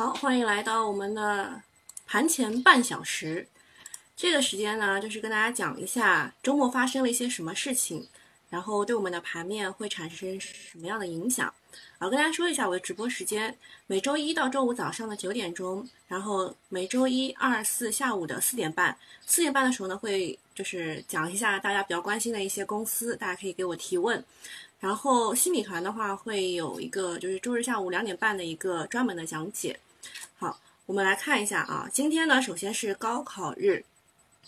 好，欢迎来到我们的盘前半小时。这个时间呢，就是跟大家讲一下周末发生了一些什么事情，然后对我们的盘面会产生什么样的影响。啊，跟大家说一下我的直播时间，每周一到周五早上的九点钟，然后每周一、二、四下午的四点半。四点半的时候呢，会就是讲一下大家比较关心的一些公司，大家可以给我提问。然后新米团的话，会有一个就是周日下午两点半的一个专门的讲解。好，我们来看一下啊，今天呢，首先是高考日，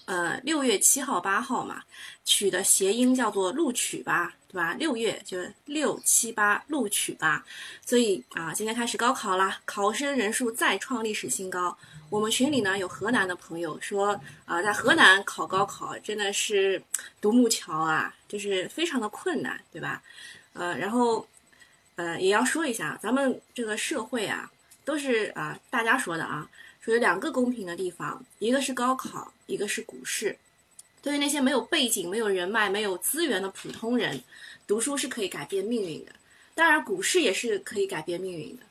呃，六月七号、八号嘛，取的谐音叫做录取吧，对吧？六月就六七八录取吧，所以啊，今天开始高考啦，考生人数再创历史新高。我们群里呢有河南的朋友说啊，在河南考高考真的是独木桥啊，就是非常的困难，对吧？呃，然后呃也要说一下，咱们这个社会啊，都是啊大家说的啊，说有两个公平的地方，一个是高考，一个是股市。对于那些没有背景、没有人脉、没有资源的普通人，读书是可以改变命运的，当然股市也是可以改变命运的。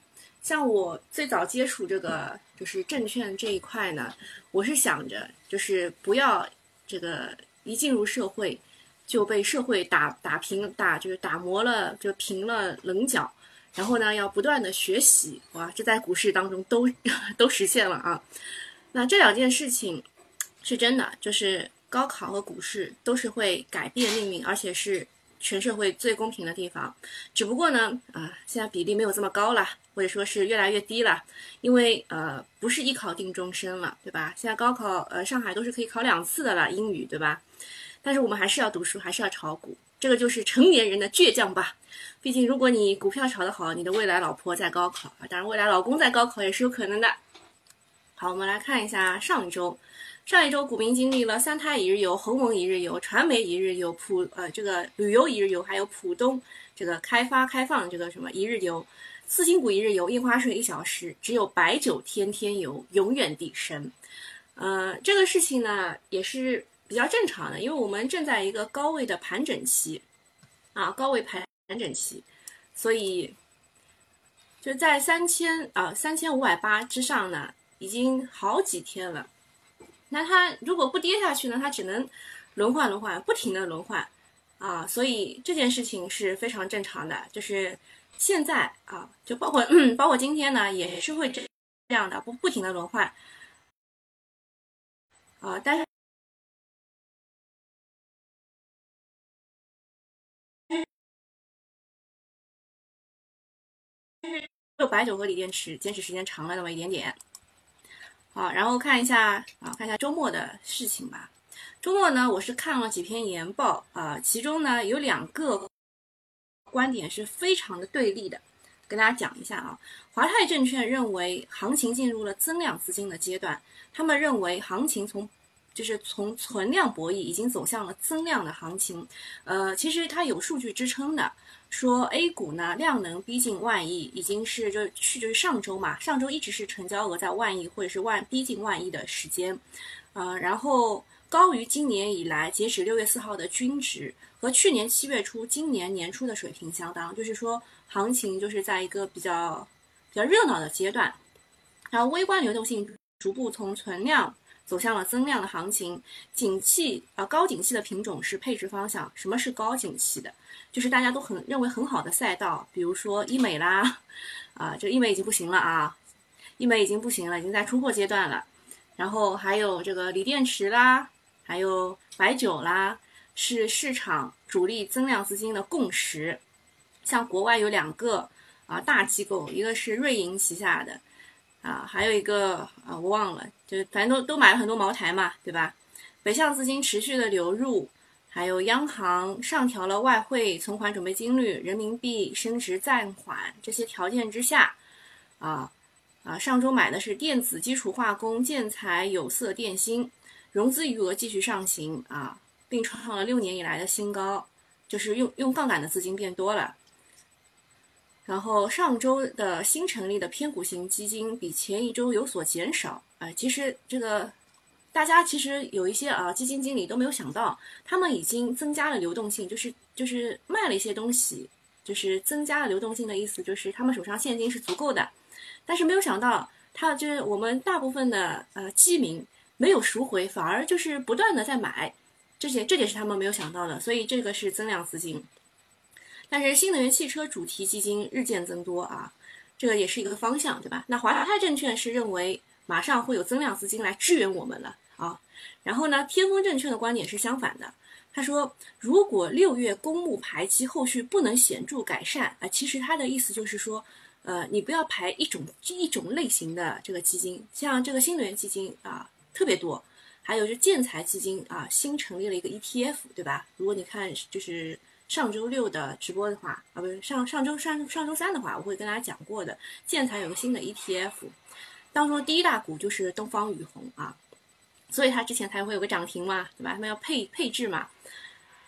像我最早接触这个就是证券这一块呢，我是想着就是不要这个一进入社会就被社会打打平打就是打磨了就平了棱角，然后呢要不断的学习哇，这在股市当中都 都实现了啊。那这两件事情是真的，就是高考和股市都是会改变命运，而且是。全社会最公平的地方，只不过呢，啊，现在比例没有这么高了，或者说是越来越低了，因为呃，不是一考定终身了，对吧？现在高考，呃，上海都是可以考两次的了，英语，对吧？但是我们还是要读书，还是要炒股，这个就是成年人的倔强吧。毕竟，如果你股票炒得好，你的未来老婆在高考啊，当然未来老公在高考也是有可能的。好，我们来看一下上一周。上一周，股民经历了三胎一日游、鸿蒙一日游、传媒一日游、浦呃这个旅游一日游，还有浦东这个开发开放这个什么一日游，次新股一日游，印花税一小时，只有白酒天天游，永远底神。呃，这个事情呢也是比较正常的，因为我们正在一个高位的盘整期，啊，高位盘盘整期，所以就在三千啊三千五百八之上呢，已经好几天了。那它如果不跌下去呢？它只能轮换轮换，不停的轮换啊，所以这件事情是非常正常的。就是现在啊，就包括包括今天呢，也是会这这样的，不不停的轮换啊。但是就白酒和锂电池坚持时间长了那么一点点。好，然后看一下啊，看一下周末的事情吧。周末呢，我是看了几篇研报啊，其中呢有两个观点是非常的对立的，跟大家讲一下啊。华泰证券认为行情进入了增量资金的阶段，他们认为行情从就是从存量博弈已经走向了增量的行情。呃，其实它有数据支撑的。说 A 股呢量能逼近万亿，已经是就去就是上周嘛，上周一直是成交额在万亿或者是万逼近万亿的时间，呃，然后高于今年以来截止六月四号的均值，和去年七月初、今年年初的水平相当，就是说行情就是在一个比较比较热闹的阶段，然后微观流动性逐步从存量。走向了增量的行情，景气啊高景气的品种是配置方向。什么是高景气的？就是大家都很认为很好的赛道，比如说医美啦，啊，这医美已经不行了啊，医美已经不行了，已经在出货阶段了。然后还有这个锂电池啦，还有白酒啦，是市场主力增量资金的共识。像国外有两个啊大机构，一个是瑞银旗下的。啊，还有一个啊，我忘了，就反正都都买了很多茅台嘛，对吧？北向资金持续的流入，还有央行上调了外汇存款准备金率，人民币升值暂缓这些条件之下，啊啊，上周买的是电子、基础化工、建材、有色、电芯，融资余额继续上行啊，并创了六年以来的新高，就是用用杠杆的资金变多了。然后上周的新成立的偏股型基金比前一周有所减少，啊，其实这个大家其实有一些啊基金经理都没有想到，他们已经增加了流动性，就是就是卖了一些东西，就是增加了流动性的意思，就是他们手上现金是足够的，但是没有想到他就是我们大部分的呃基民没有赎回，反而就是不断的在买，这些这点是他们没有想到的，所以这个是增量资金。但是新能源汽车主题基金日渐增多啊，这个也是一个方向，对吧？那华泰证券是认为马上会有增量资金来支援我们了啊。然后呢，天风证券的观点是相反的，他说如果六月公募排期后续不能显著改善啊，其实他的意思就是说，呃，你不要排一种一种类型的这个基金，像这个新能源基金啊特别多，还有就建材基金啊新成立了一个 ETF，对吧？如果你看就是。上周六的直播的话，啊，不是上上周上上周三的话，我会跟大家讲过的。建材有个新的 ETF，当中第一大股就是东方雨虹啊，所以它之前才会有个涨停嘛，对吧？他们要配配置嘛。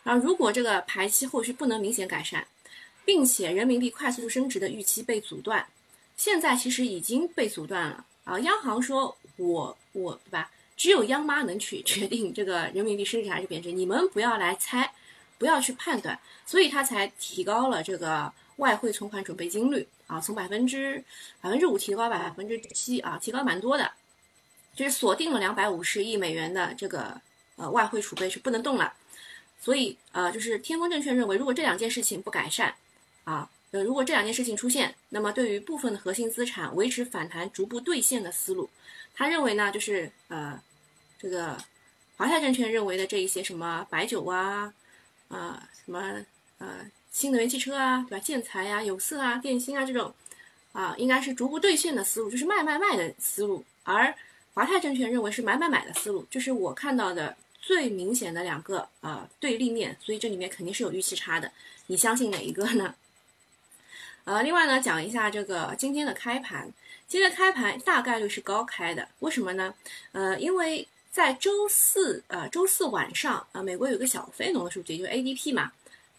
然后如果这个排期后续不能明显改善，并且人民币快速升值的预期被阻断，现在其实已经被阻断了啊。央行说我我对吧？只有央妈能去决定这个人民币升值还是贬值，你们不要来猜。不要去判断，所以它才提高了这个外汇存款准备金率啊，从百分之百分之五提高百分之七啊，提高蛮多的，就是锁定了两百五十亿美元的这个呃外汇储备是不能动了，所以呃就是天风证券认为，如果这两件事情不改善啊，呃如果这两件事情出现，那么对于部分的核心资产维持反弹逐步兑现的思路，他认为呢就是呃这个华泰证券认为的这一些什么白酒啊。啊，什么呃，新能源汽车啊，对吧？建材呀、有色啊、电芯啊这种，啊，应该是逐步兑现的思路，就是卖卖卖的思路。而华泰证券认为是买买买的思路，这是我看到的最明显的两个啊对立面，所以这里面肯定是有预期差的。你相信哪一个呢？呃，另外呢，讲一下这个今天的开盘，今天的开盘大概率是高开的，为什么呢？呃，因为。在周四，呃，周四晚上，啊，美国有个小非农的数据，就是 ADP 嘛，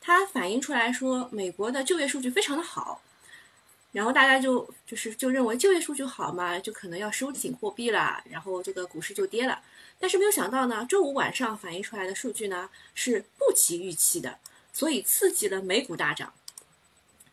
它反映出来说美国的就业数据非常的好，然后大家就就是就认为就业数据好嘛，就可能要收紧货币了，然后这个股市就跌了。但是没有想到呢，周五晚上反映出来的数据呢是不及预期的，所以刺激了美股大涨。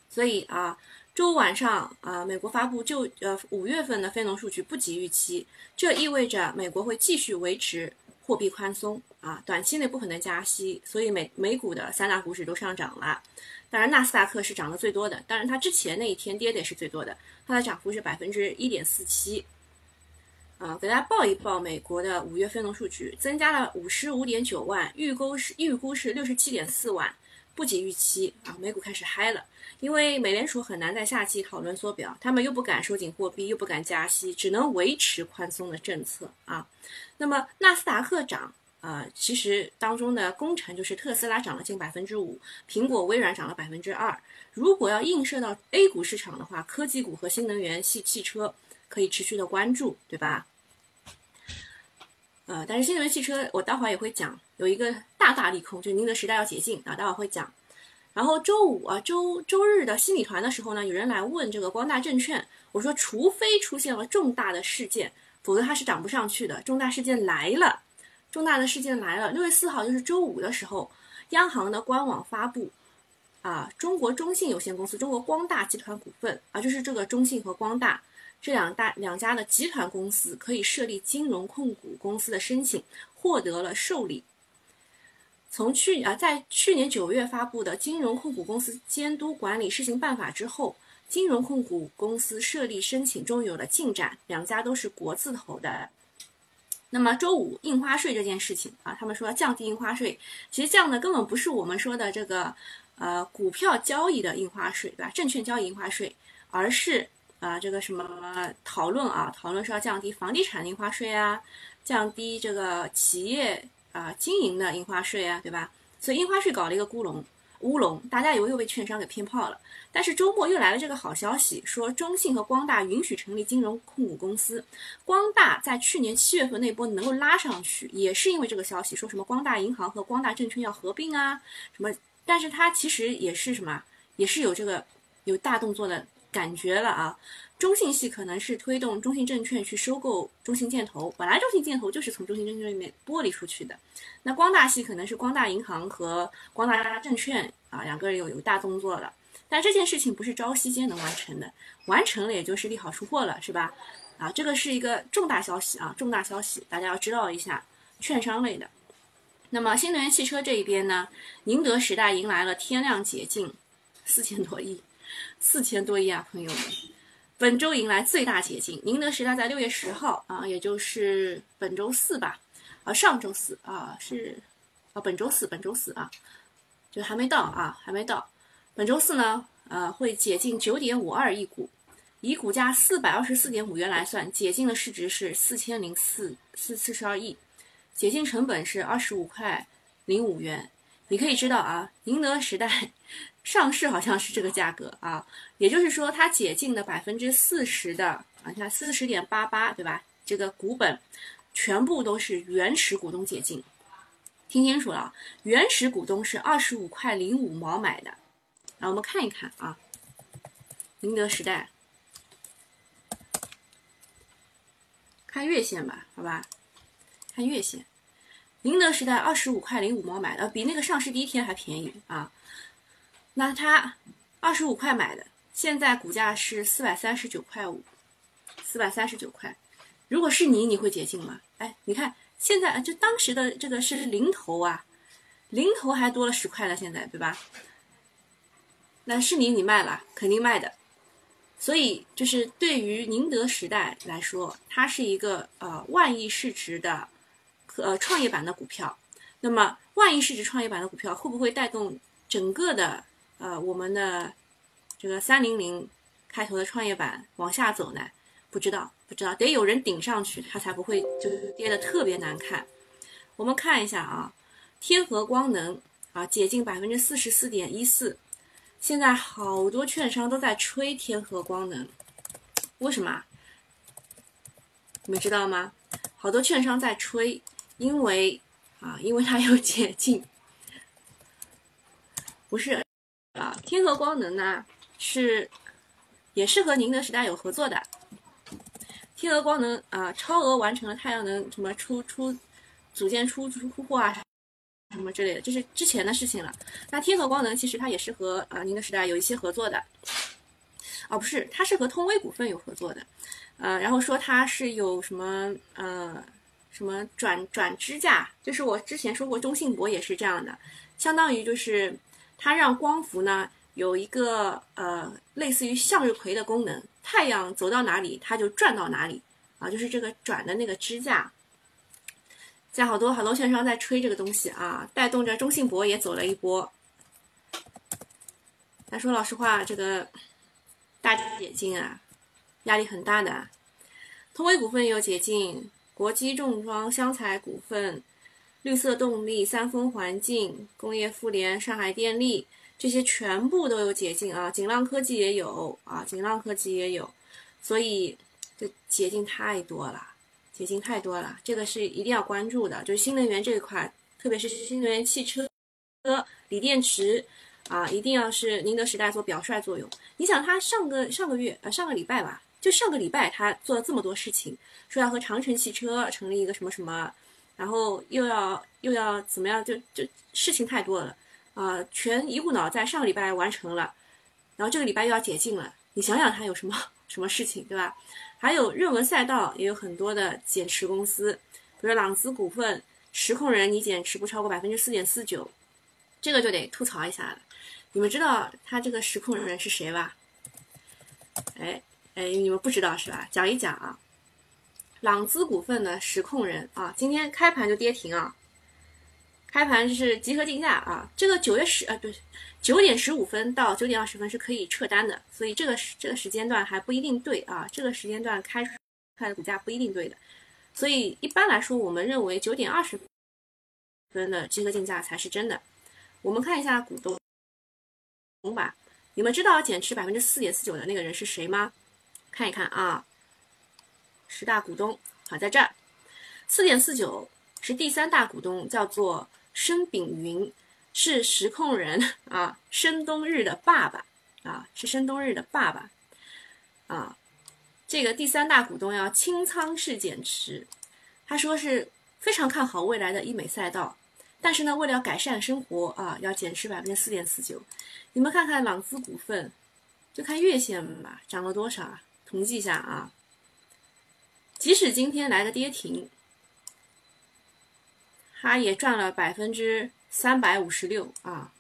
所以啊。周五晚上啊，美国发布就呃五月份的非农数据不及预期，这意味着美国会继续维持货币宽松啊，短期内不可能加息，所以美美股的三大股指都上涨了。当然，纳斯达克是涨得最多的，当然它之前那一天跌的也是最多的，它的涨幅是百分之一点四七。啊，给大家报一报美国的五月非农数据，增加了五十五点九万，预估是预估是六十七点四万。不及预期啊，美股开始嗨了，因为美联储很难在夏季讨论缩表，他们又不敢收紧货币，又不敢加息，只能维持宽松的政策啊。那么纳斯达克涨啊，其实当中的功臣就是特斯拉涨了近百分之五，苹果、微软涨了百分之二。如果要映射到 A 股市场的话，科技股和新能源系汽车可以持续的关注，对吧？呃，但是新能源汽车我待会儿也会讲，有一个大大利空，就是宁德时代要解禁啊，待会儿会讲。然后周五啊，周周日的新米团的时候呢，有人来问这个光大证券，我说除非出现了重大的事件，否则它是涨不上去的。重大事件来了，重大的事件来了。六月四号就是周五的时候，央行的官网发布啊，中国中信有限公司、中国光大集团股份啊，就是这个中信和光大。这两大两家的集团公司可以设立金融控股公司的申请获得了受理。从去啊，在去年九月发布的《金融控股公司监督管理试行办法》之后，金融控股公司设立申请终于有了进展，两家都是国字头的。那么周五印花税这件事情啊，他们说要降低印花税，其实降的根本不是我们说的这个呃股票交易的印花税，对吧？证券交易印花税，而是。啊，这个什么讨论啊？讨论是要降低房地产印花税啊，降低这个企业啊经营的印花税啊，对吧？所以印花税搞了一个乌龙，乌龙，大家以为又被券商给骗炮了。但是周末又来了这个好消息，说中信和光大允许成立金融控股公司。光大在去年七月份那波能够拉上去，也是因为这个消息，说什么光大银行和光大证券要合并啊，什么？但是它其实也是什么，也是有这个有大动作的。感觉了啊，中信系可能是推动中信证券去收购中信建投，本来中信建投就是从中信证券里面剥离出去的。那光大系可能是光大银行和光大证券啊两个人有有大动作了。但这件事情不是朝夕间能完成的，完成了也就是利好出货了，是吧？啊，这个是一个重大消息啊，重大消息，大家要知道一下，券商类的。那么新能源汽车这一边呢，宁德时代迎来了天量解禁，四千多亿，四千多亿啊，朋友们，本周迎来最大解禁。宁德时代在六月十号啊，也就是本周四吧，啊，上周四啊，是啊，本周四，本周四啊，就还没到啊，还没到。本周四呢，呃，会解禁九点五二亿股，以股价四百二十四点五元来算，解禁的市值是四千零四四四十二亿。解禁成本是二十五块零五元，你可以知道啊，宁德时代上市好像是这个价格啊，也就是说它解禁的百分之四十的啊，你看四十点八八对吧？这个股本全部都是原始股东解禁，听清楚了，原始股东是二十五块零五毛买的。来，我们看一看啊，宁德时代，看月线吧，好吧。看月线，宁德时代二十五块零五毛买的，比那个上市第一天还便宜啊。那它二十五块买的，现在股价是四百三十九块五，四百三十九块。如果是你，你会解禁吗？哎，你看现在啊就当时的这个是零头啊，零头还多了十块了，现在对吧？那是你，你卖了，肯定卖的。所以就是对于宁德时代来说，它是一个呃万亿市值的。呃，创业板的股票，那么万亿市值创业板的股票会不会带动整个的呃我们的这个三零零开头的创业板往下走呢？不知道，不知道，得有人顶上去，它才不会就是跌的特别难看。我们看一下啊，天合光能啊，解禁百分之四十四点一四，现在好多券商都在吹天合光能，为什么？你们知道吗？好多券商在吹。因为啊，因为它有解禁，不是啊，天合光能呢是也是和宁德时代有合作的。天合光能啊，超额完成了太阳能什么出出组件出出货啊什么之类的，这是之前的事情了。那天合光能其实它也是和啊宁德时代有一些合作的，哦不是，它是和通威股份有合作的，呃，然后说它是有什么呃。什么转转支架？就是我之前说过，中信博也是这样的，相当于就是它让光伏呢有一个呃类似于向日葵的功能，太阳走到哪里它就转到哪里啊，就是这个转的那个支架。在好多好多券商在吹这个东西啊，带动着中信博也走了一波。咱说老实话，这个大解禁啊，压力很大的。通威股份有解禁。国基重装、湘财股份、绿色动力、三丰环境、工业富联、上海电力这些全部都有解禁啊，锦浪科技也有啊，锦浪科技也有，所以这捷径太多了，捷径太多了，这个是一定要关注的，就是新能源这一块，特别是新能源汽车、锂电池啊，一定要是宁德时代做表率作用。你想，他上个上个月呃上个礼拜吧。就上个礼拜，他做了这么多事情，说要和长城汽车成立一个什么什么，然后又要又要怎么样，就就事情太多了啊，全一股脑在上个礼拜完成了，然后这个礼拜又要解禁了，你想想他有什么 什么事情，对吧？还有热门赛道也有很多的减持公司，比如朗姿股份实控人你减持不超过百分之四点四九，这个就得吐槽一下了。你们知道他这个实控人是谁吧？哎。哎，你们不知道是吧？讲一讲啊，朗姿股份的实控人啊，今天开盘就跌停啊，开盘是集合竞价啊，这个九月十呃对，九点十五分到九点二十分是可以撤单的，所以这个时这个时间段还不一定对啊，这个时间段开出来的股价不一定对的，所以一般来说，我们认为九点二十分的集合竞价才是真的。我们看一下股东红吧，你们知道减持百分之四点四九的那个人是谁吗？看一看啊，十大股东好在这儿，四点四九是第三大股东，叫做申炳云，是实控人啊，申东日的爸爸啊，是申东日的爸爸啊。这个第三大股东要清仓式减持，他说是非常看好未来的医美赛道，但是呢，为了要改善生活啊，要减持百分之四点四九。你们看看朗姿股份，就看月线吧，涨了多少啊？统计一下啊，即使今天来个跌停，它也赚了百分之三百五十六啊，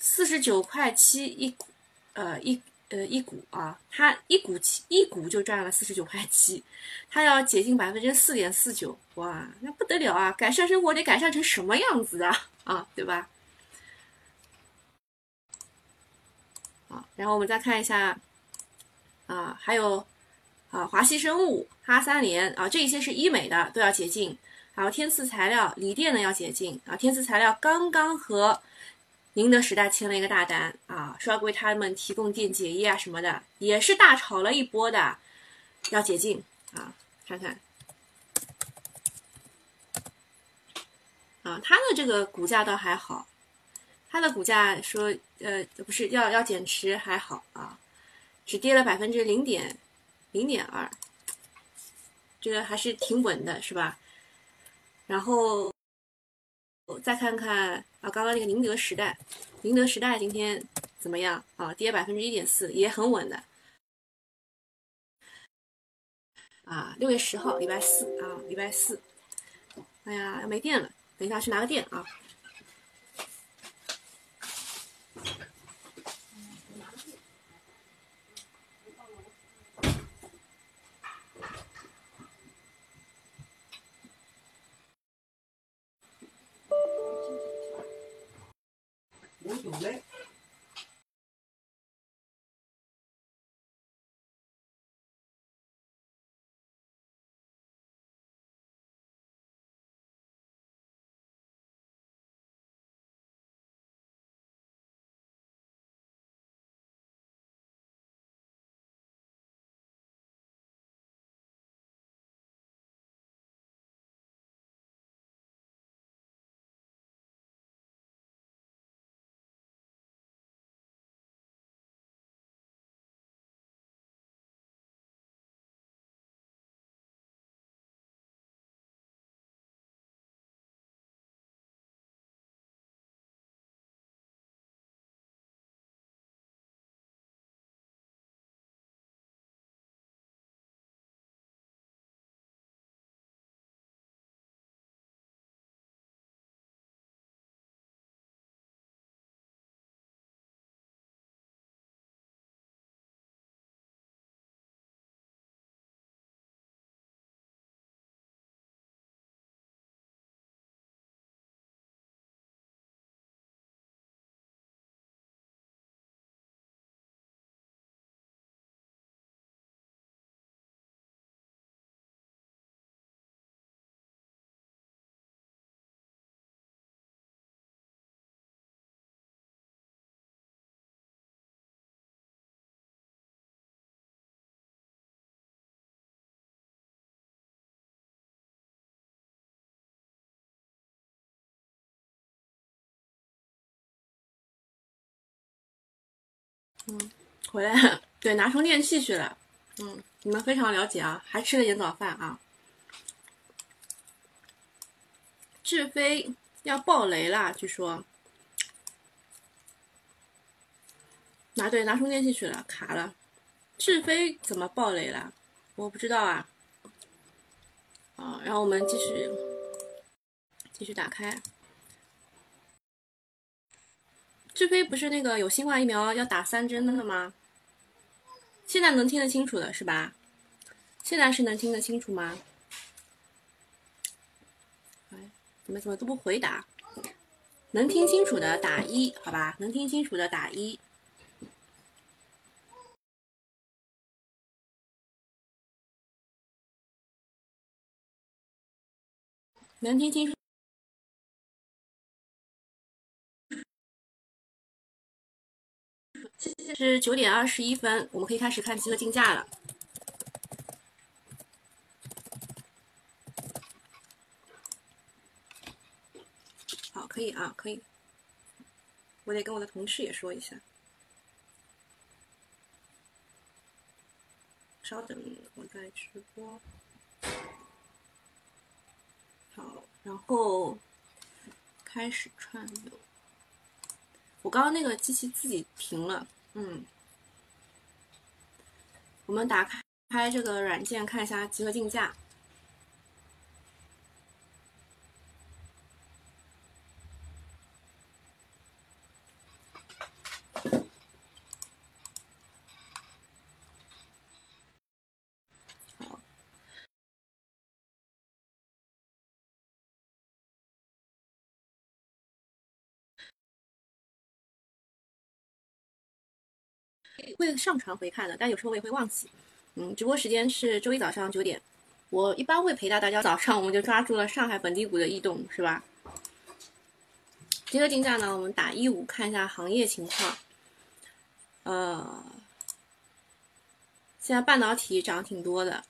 四十九块七一股，呃一呃一股啊，它一股七一股就赚了四十九块七，它要接近百分之四点四九，哇，那不得了啊！改善生活得改善成什么样子啊？啊，对吧？啊，然后我们再看一下，啊，还有。啊，华西生物、哈三联啊，这一些是医美的都要解禁。还有天赐材料、锂电的要解禁啊。天赐材料刚刚和宁德时代签了一个大单啊，说要为他们提供电解液啊什么的，也是大炒了一波的，要解禁啊。看看啊，它的这个股价倒还好，它的股价说呃不是要要减持还好啊，只跌了百分之零点。零点二，这个还是挺稳的，是吧？然后再看看啊，刚刚那个宁德时代，宁德时代今天怎么样啊？跌百分之一点四，也很稳的。啊，六月十号，礼拜四啊，礼拜四。哎呀，要没电了，等一下去拿个电啊。我准备。嗯，回来了，对，拿充电器去了。嗯，你们非常了解啊，还吃了点早饭啊。志飞要爆雷了，据说。拿对，拿充电器去了，卡了。志飞怎么爆雷了？我不知道啊。啊，然后我们继续，继续打开。智飞不是那个有新冠疫苗要打三针的吗？现在能听得清楚的是吧？现在是能听得清楚吗？哎，怎么怎么都不回答？能听清楚的打一，好吧？能听清楚的打一。能听清楚。现在是九点二十一分，我们可以开始看集合竞价了。好，可以啊，可以。我得跟我的同事也说一下。稍等，我在直播。好，然后开始串流。我刚刚那个机器自己停了，嗯，我们打开这个软件看一下集合竞价。会上传回看的，但有时候我也会忘记。嗯，直播时间是周一早上九点，我一般会陪到大家早上，我们就抓住了上海本地股的异动，是吧？这个竞价呢，我们打一五看一下行业情况。呃，现在半导体涨挺多的，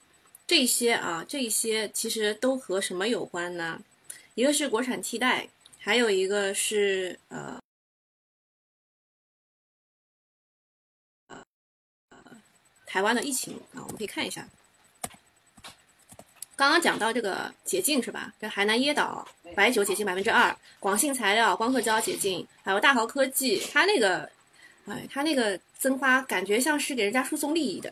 这些啊，这些其实都和什么有关呢？一个是国产替代，还有一个是呃。台湾的疫情啊，我们可以看一下。刚刚讲到这个解禁是吧？这海南椰岛白酒解禁百分之二，广信材料、光刻胶解禁，还有大豪科技，它那个，哎，它那个增发感觉像是给人家输送利益的。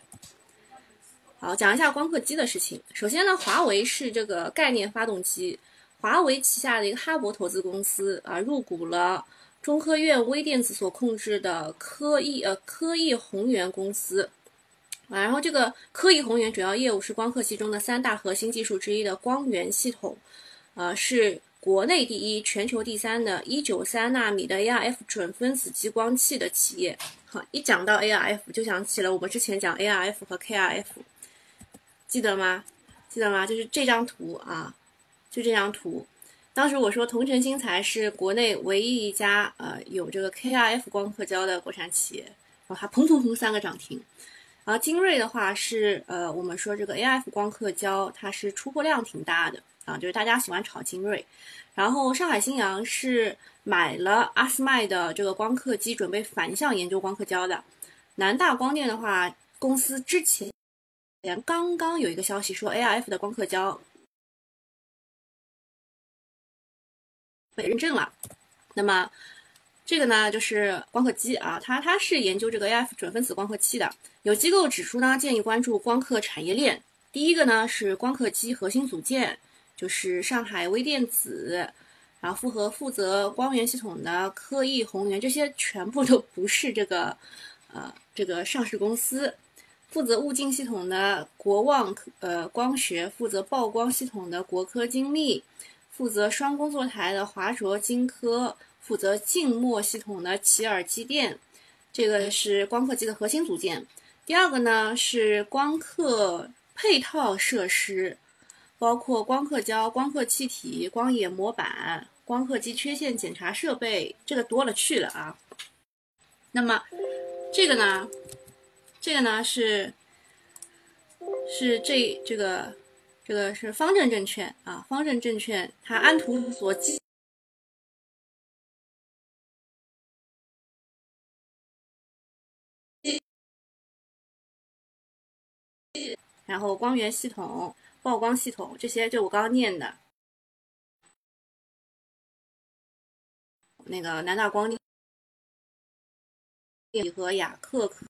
好，讲一下光刻机的事情。首先呢，华为是这个概念发动机，华为旗下的一个哈勃投资公司啊，入股了中科院微电子所控制的科艺呃科艺宏源公司。啊，然后这个科艺宏源主要业务是光刻机中的三大核心技术之一的光源系统，呃，是国内第一、全球第三的193纳米的 ArF 准分子激光器的企业。好，一讲到 ArF，就想起了我们之前讲 ArF 和 KrF，记得吗？记得吗？就是这张图啊，就这张图。当时我说同城新材是国内唯一一家呃有这个 KrF 光刻胶的国产企业，然后它砰砰砰三个涨停。然后精锐的话是，呃，我们说这个 AF 光刻胶，它是出货量挺大的啊，就是大家喜欢炒精锐。然后上海新阳是买了阿斯麦的这个光刻机，准备反向研究光刻胶的。南大光电的话，公司之前刚刚有一个消息说 AF 的光刻胶被认证了，那么。这个呢，就是光刻机啊，它它是研究这个 AF 准分子光刻器的。有机构指出呢，建议关注光刻产业链。第一个呢是光刻机核心组件，就是上海微电子，然后负责负责光源系统的科艺宏源，这些全部都不是这个呃这个上市公司。负责物镜系统的国望呃光学，负责曝光系统的国科精密，负责双工作台的华卓晶科。负责静默系统的奇尔机电，这个是光刻机的核心组件。第二个呢是光刻配套设施，包括光刻胶、光刻气体、光野模板、光刻机缺陷检查设备，这个多了去了啊。那么这个呢，这个呢是是这这个这个是方正证券啊，方正证券它安图所基。然后光源系统、曝光系统这些，就我刚刚念的，那个南大光电和雅克科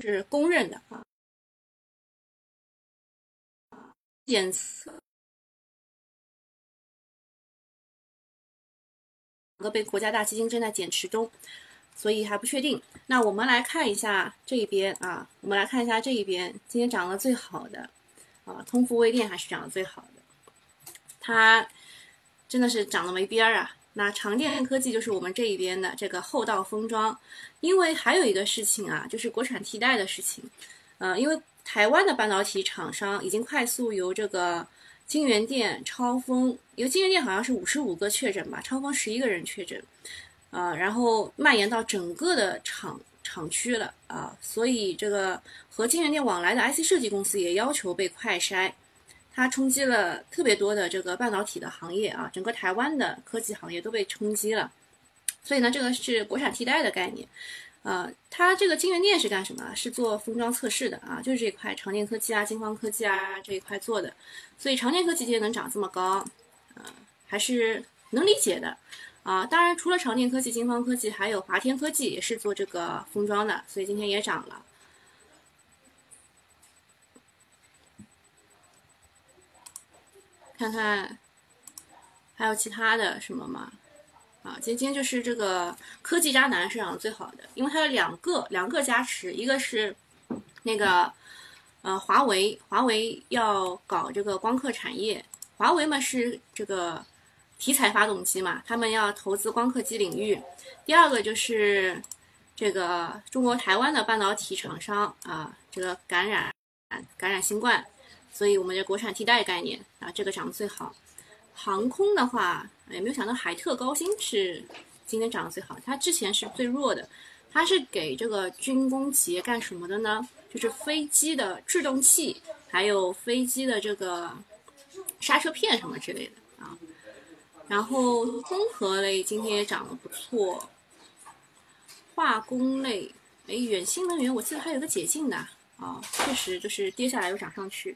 是公认的啊，检测。个被国家大基金正在减持中，所以还不确定。那我们来看一下这一边啊，我们来看一下这一边，今天涨得最好的啊，通富微电还是涨得最好的，它真的是涨得没边儿啊。那长电科技就是我们这一边的这个后道封装，因为还有一个事情啊，就是国产替代的事情，呃，因为台湾的半导体厂商已经快速由这个。金源店、超峰，因为金源店好像是五十五个确诊吧，超峰十一个人确诊，啊，然后蔓延到整个的厂厂区了啊，所以这个和金源店往来的 IC 设计公司也要求被快筛，它冲击了特别多的这个半导体的行业啊，整个台湾的科技行业都被冲击了，所以呢，这个是国产替代的概念。呃，它这个金源店是干什么？是做封装测试的啊，就是这一块长电科技啊、金光科技啊这一块做的。所以长电科技今天能涨这么高，呃，还是能理解的。啊，当然除了长电科技、金方科技，还有华天科技也是做这个封装的，所以今天也涨了。看看还有其他的什么吗？啊，今天就是这个科技渣男是涨最好的，因为它有两个两个加持，一个是那个呃华为，华为要搞这个光刻产业，华为嘛是这个。题材发动机嘛，他们要投资光刻机领域。第二个就是这个中国台湾的半导体厂商啊，这个感染感染新冠，所以我们的国产替代概念啊，这个涨得最好。航空的话，也没有想到海特高新是今天涨得最好，它之前是最弱的。它是给这个军工企业干什么的呢？就是飞机的制动器，还有飞机的这个刹车片什么之类的啊。然后综合类今天也涨得不错，化工类，哎，远新能源我记得还有个解禁的啊，确实就是跌下来又涨上去。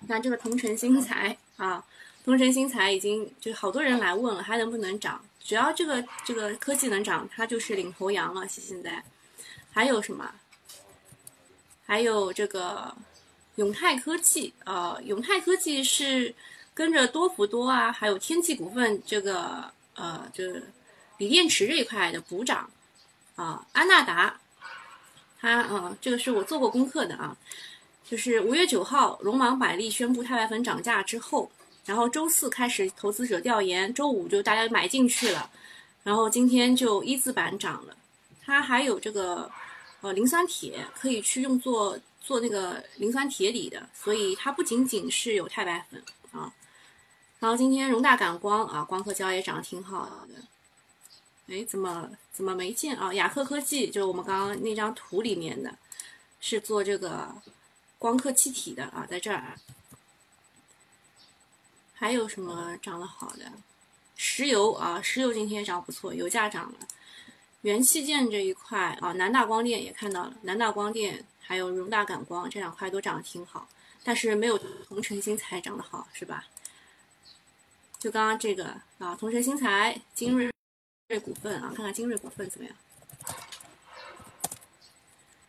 你看这个同城新材啊，同城新材已经就是好多人来问了，还能不能涨？只要这个这个科技能涨，它就是领头羊了。现在还有什么？还有这个永泰科技啊，永泰科技是。跟着多氟多啊，还有天气股份这个呃，就是锂电池这一块的补涨啊，安纳达，它呃，这个是我做过功课的啊，就是五月九号，龙芒百利宣布钛白粉涨价之后，然后周四开始投资者调研，周五就大家买进去了，然后今天就一字板涨了，它还有这个呃磷酸铁可以去用作做那个磷酸铁锂的，所以它不仅仅是有钛白粉啊。然后今天荣大感光啊，光刻胶也涨得挺好的。哎，怎么怎么没见啊？雅克科技就是我们刚刚那张图里面的，是做这个光刻气体的啊，在这儿。还有什么涨得好的？石油啊，石油今天也涨不错，油价涨了。元器件这一块啊，南大光电也看到了，南大光电还有荣大感光这两块都涨得挺好，但是没有同城新材涨得好，是吧？就刚刚这个啊，同城新材、精锐锐股份啊，看看精锐股份怎么样？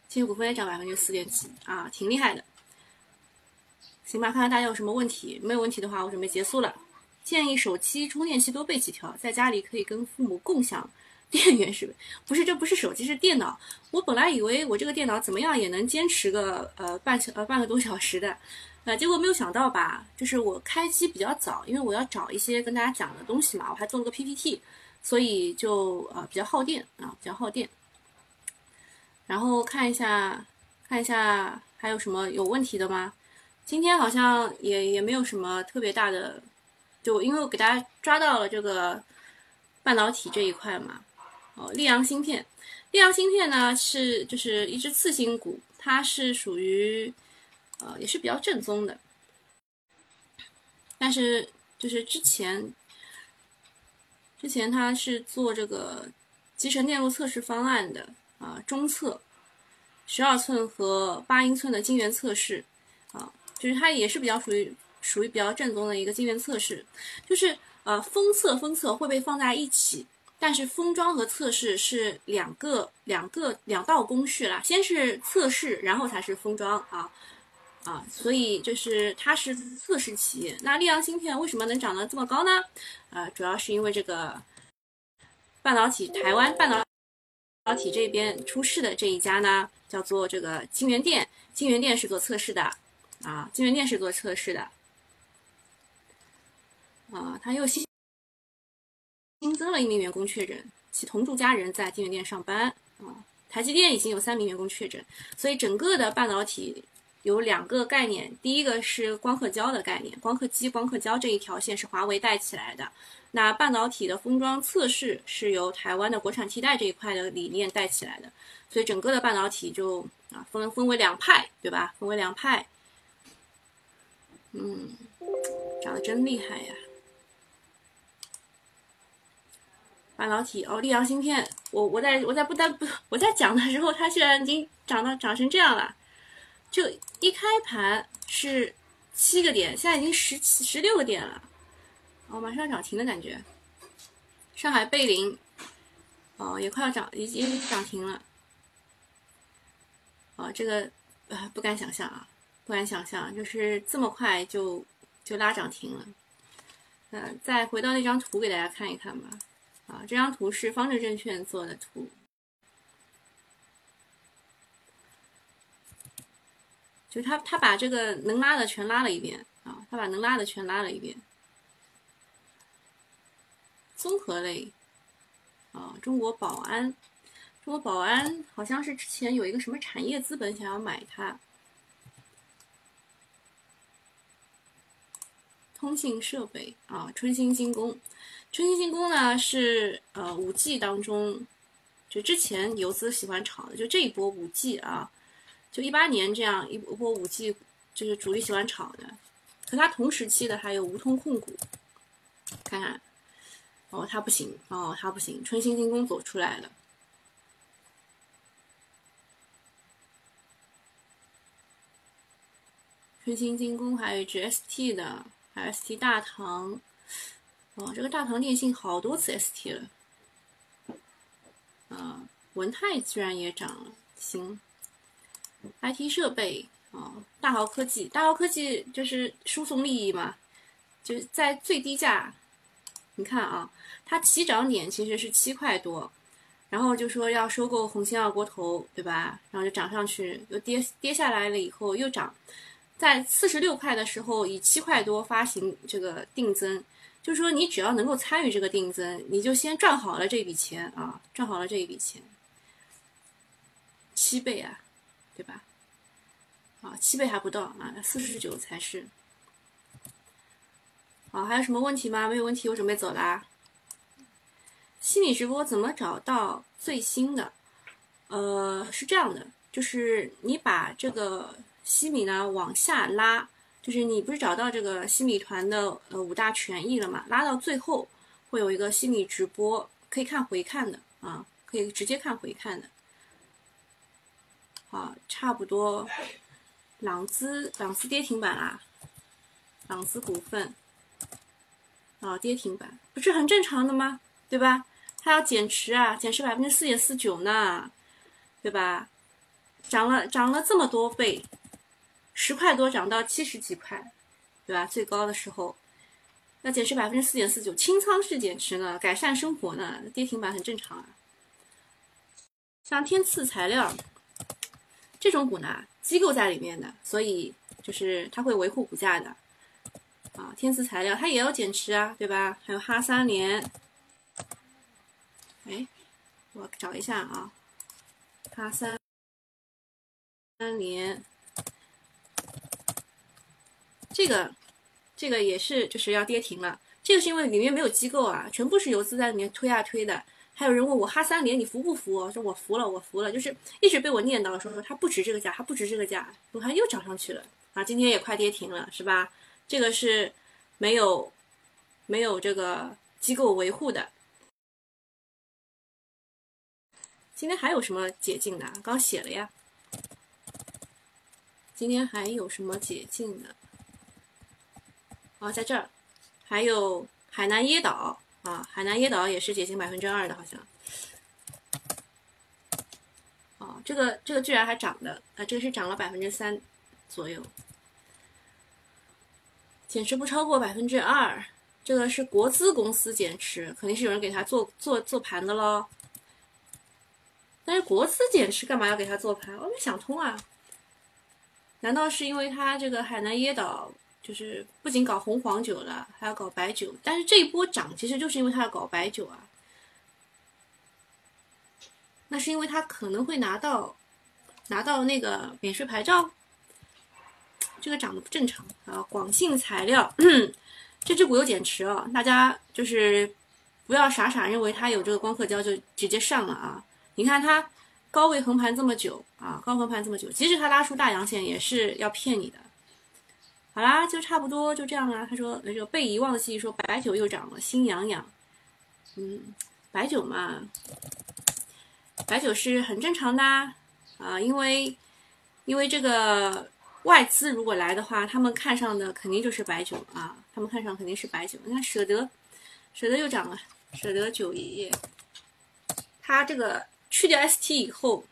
精锐股份也涨百分之四点几啊，挺厉害的。行吧，看看大家有什么问题，没有问题的话，我准备结束了。建议手机充电器多备几条，在家里可以跟父母共享 电源，是不？不是，这不是手机，是电脑。我本来以为我这个电脑怎么样也能坚持个呃半小呃半个多小时的。啊，结果没有想到吧？就是我开机比较早，因为我要找一些跟大家讲的东西嘛，我还做了个 PPT，所以就呃比较耗电啊，比较耗电。然后看一下，看一下还有什么有问题的吗？今天好像也也没有什么特别大的，就因为我给大家抓到了这个半导体这一块嘛。哦，溧阳芯片，溧阳芯片呢是就是一只次新股，它是属于。呃，也是比较正宗的，但是就是之前，之前他是做这个集成电路测试方案的啊，中测十二寸和八英寸的晶圆测试啊，就是它也是比较属于属于比较正宗的一个晶圆测试，就是呃封测封测会被放在一起，但是封装和测试是两个两个两道工序啦，先是测试，然后才是封装啊。啊，所以就是它是测试企业。那溧阳芯片为什么能涨得这么高呢？啊，主要是因为这个半导体台湾半导半导体这边出事的这一家呢，叫做这个晶圆电。晶圆电是做测试的啊，金源电是做测试的啊，他又新新增了一名员工确诊，其同住家人在金源电上班啊。台积电已经有三名员工确诊，所以整个的半导体。有两个概念，第一个是光刻胶的概念，光刻机、光刻胶这一条线是华为带起来的。那半导体的封装测试是由台湾的国产替代这一块的理念带起来的，所以整个的半导体就啊分分为两派，对吧？分为两派。嗯，长得真厉害呀！半导体哦，溧阳芯片，我我在我在不单不我在讲的时候，它居然已经涨到涨成这样了。就一开盘是七个点，现在已经十七十六个点了，哦，马上要涨停的感觉。上海贝林，哦，也快要涨，已经涨停了。哦，这个啊，不敢想象啊，不敢想象，就是这么快就就拉涨停了。嗯，再回到那张图给大家看一看吧。啊，这张图是方正证券做的图，就他他把这个能拉的全拉了一遍啊，他把能拉的全拉了一遍。综合类，啊，中国保安，中国保安好像是之前有一个什么产业资本想要买它。通信设备啊，春兴精工，春兴精工呢是呃五 G 当中，就之前游资喜欢炒的，就这一波五 G 啊，就一八年这样一波五 G，就是主力喜欢炒的。和它同时期的还有吴通控股，看看，哦，它不行，哦，它不行，春兴精工走出来了，春兴精工还有 GST 的。ST 大唐，哦，这个大唐电信好多次 ST 了，啊，文泰居然也涨了，行，IT 设备，啊，大豪科技，大豪科技就是输送利益嘛，就是在最低价，你看啊，它起涨点其实是七块多，然后就说要收购红星二锅头，对吧？然后就涨上去，又跌跌下来了以后又涨。在四十六块的时候，以七块多发行这个定增，就是说你只要能够参与这个定增，你就先赚好了这笔钱啊，赚好了这一笔钱，七倍啊，对吧？啊，七倍还不到啊，四十九才是。好，还有什么问题吗？没有问题，我准备走啦。心理直播怎么找到最新的？呃，是这样的，就是你把这个。西米呢往下拉，就是你不是找到这个西米团的呃五大权益了嘛？拉到最后会有一个西米直播，可以看回看的啊，可以直接看回看的。好，差不多。朗姿，朗姿跌停板啦，朗姿股份啊跌停板，不是很正常的吗？对吧？它要减持啊，减持百分之四点四九呢，对吧？涨了涨了这么多倍。十块多涨到七十几块，对吧？最高的时候要减持百分之四点四九，清仓式减持呢，改善生活呢，跌停板很正常啊。像天赐材料这种股呢，机构在里面的，所以就是它会维护股价的啊。天赐材料它也要减持啊，对吧？还有哈三联，哎，我找一下啊，哈三三联。这个，这个也是就是要跌停了。这个是因为里面没有机构啊，全部是游资在里面推啊推的。还有人问我哈三联你服不服？说我服了，我服了。就是一直被我念叨说说它不值这个价，它不值这个价。我看又涨上去了啊，今天也快跌停了，是吧？这个是没有没有这个机构维护的。今天还有什么解禁的？刚写了呀。今天还有什么解禁的？哦，在这儿，还有海南椰岛啊，海南椰岛也是解禁百分之二的，好像。哦，这个这个居然还涨的啊，这个是涨了百分之三左右，减持不超过百分之二，这个是国资公司减持，肯定是有人给他做做做盘的喽。但是国资减持干嘛要给他做盘？我没想通啊，难道是因为他这个海南椰岛？就是不仅搞红黄酒了，还要搞白酒。但是这一波涨，其实就是因为他要搞白酒啊。那是因为他可能会拿到拿到那个免税牌照。这个涨得不正常啊！广信材料，这只股有减持哦，大家就是不要傻傻认为它有这个光刻胶就直接上了啊！你看它高位横盘这么久啊，高横盘这么久，即使它拉出大阳线，也是要骗你的。好啦，就差不多就这样啦。他说那个被遗忘的记忆说白酒又涨了，心痒痒。嗯，白酒嘛，白酒是很正常的啊，因为因为这个外资如果来的话，他们看上的肯定就是白酒啊，他们看上肯定是白酒。你看舍得，舍得又涨了，舍得九爷爷，它这个去掉 ST 以后，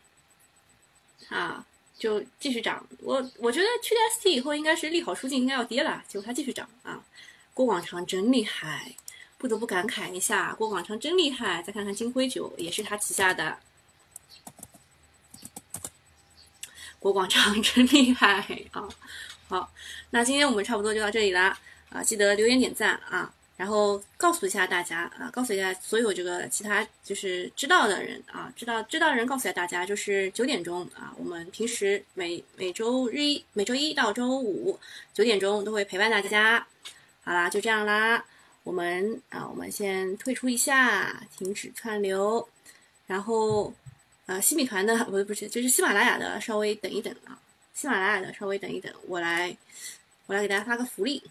啊，就继续涨。我我觉得去掉 ST 以后，应该是利好出尽，应该要跌了，结果它继续涨啊。郭广昌真厉害，不得不感慨一下，郭广昌真厉害。再看看金辉酒，也是他旗下的。郭广昌 真厉害啊！好，那今天我们差不多就到这里啦啊！记得留言点赞啊！然后告诉一下大家啊，告诉一下所有这个其他就是知道的人啊，知道知道的人告诉一下大家，就是九点钟啊，我们平时每每周日一每周一到周五九点钟都会陪伴大家。好啦，就这样啦，我们啊，我们先退出一下，停止串流，然后呃，西米团的不是 不是，就是喜马拉雅的，稍微等一等啊，喜马拉雅的稍微等一等，我来我来给大家发个福利。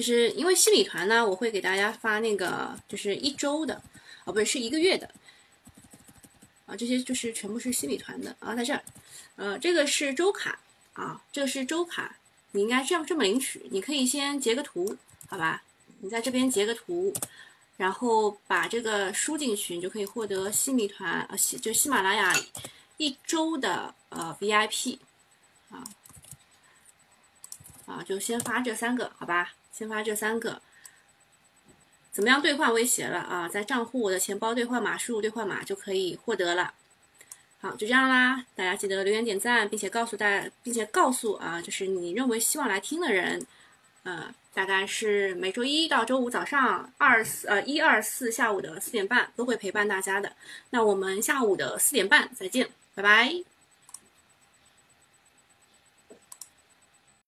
就是因为西米团呢，我会给大家发那个，就是一周的，哦，不是，是一个月的，啊，这些就是全部是西米团的啊，在这儿，呃，这个是周卡啊，这个是周卡，你应该这样这么领取，你可以先截个图，好吧？你在这边截个图，然后把这个输进去，你就可以获得西米团啊，喜就喜马拉雅一周的呃 VIP，啊啊，就先发这三个，好吧？先发这三个，怎么样兑换威胁了啊？在账户的钱包兑换码输入兑换码就可以获得了。好，就这样啦，大家记得留言点赞，并且告诉大家，并且告诉啊，就是你认为希望来听的人，呃，大概是每周一到周五早上二四呃一二四下午的四点半都会陪伴大家的。那我们下午的四点半再见，拜拜。